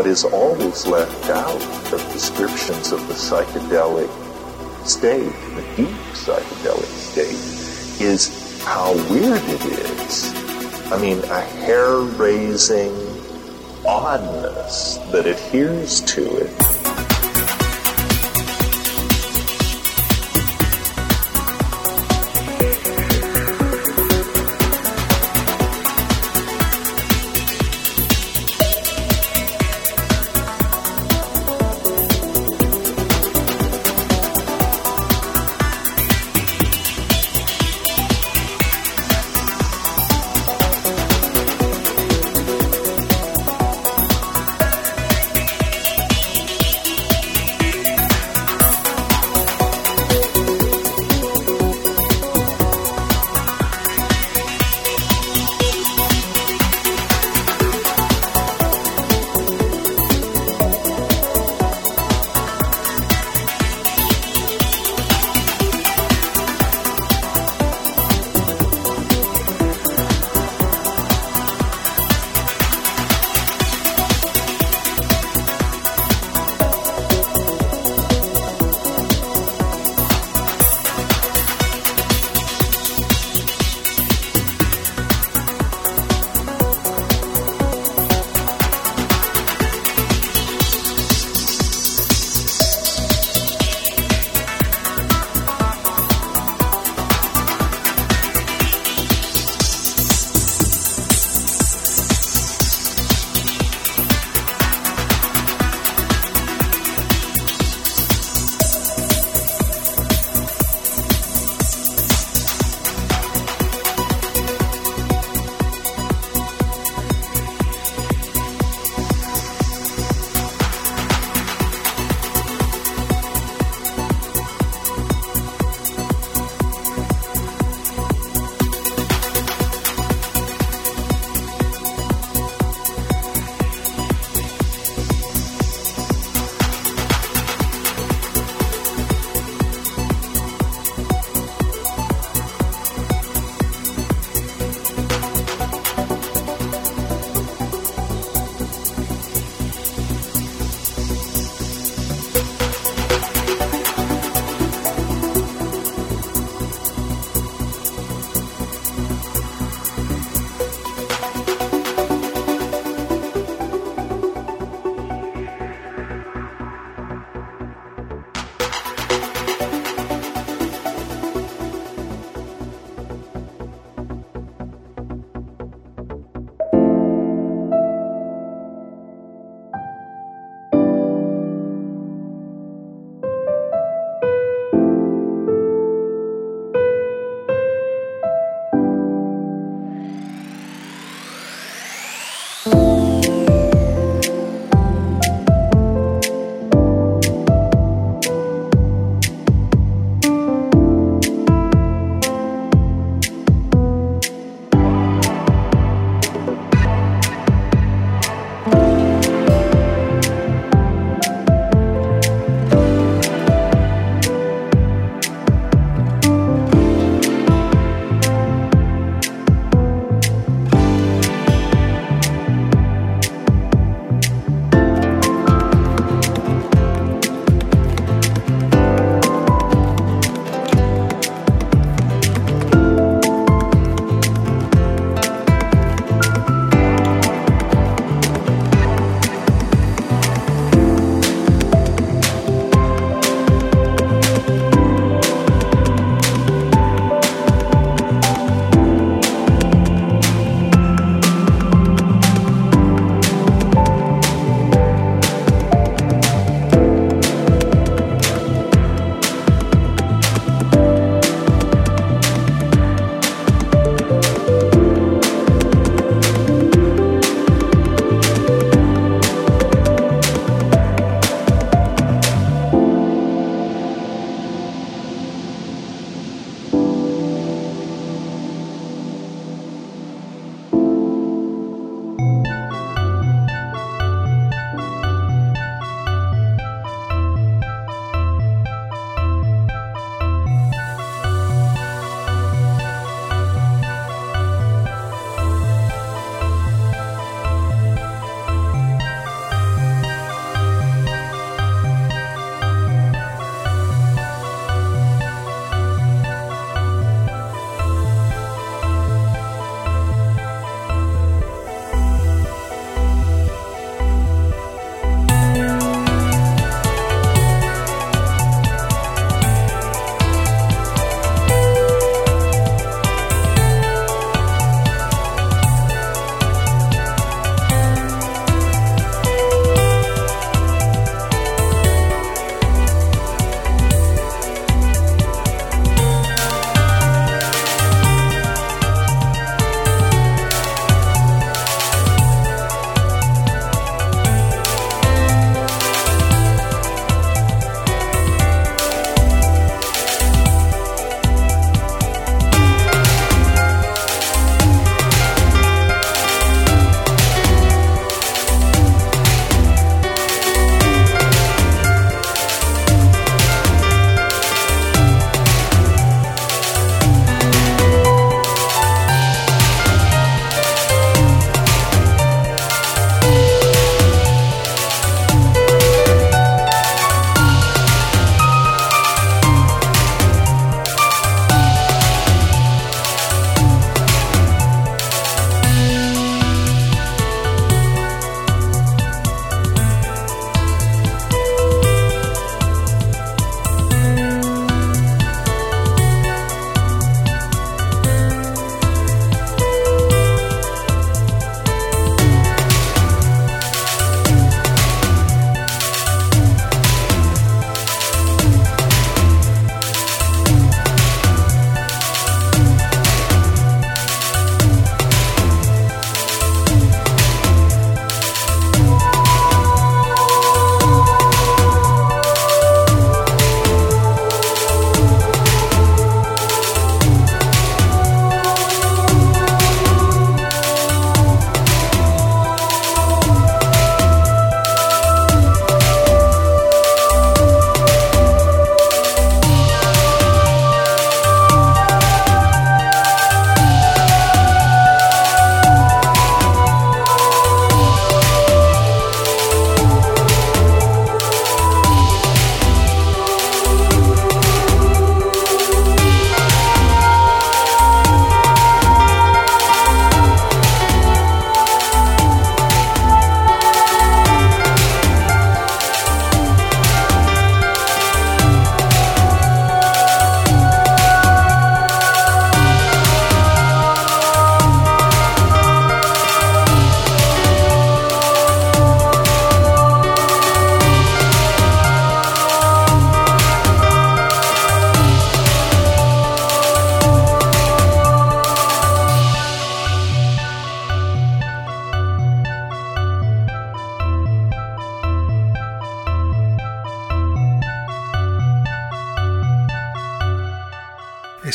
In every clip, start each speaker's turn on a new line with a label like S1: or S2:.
S1: what is always left out of descriptions of the psychedelic state, the deep psychedelic state, is how weird it is. I mean, a hair-raising oddness that adheres to it.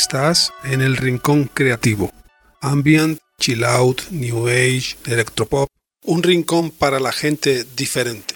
S2: Estás en el rincón creativo. Ambient, chill out, new age, electropop. Un rincón para la gente diferente.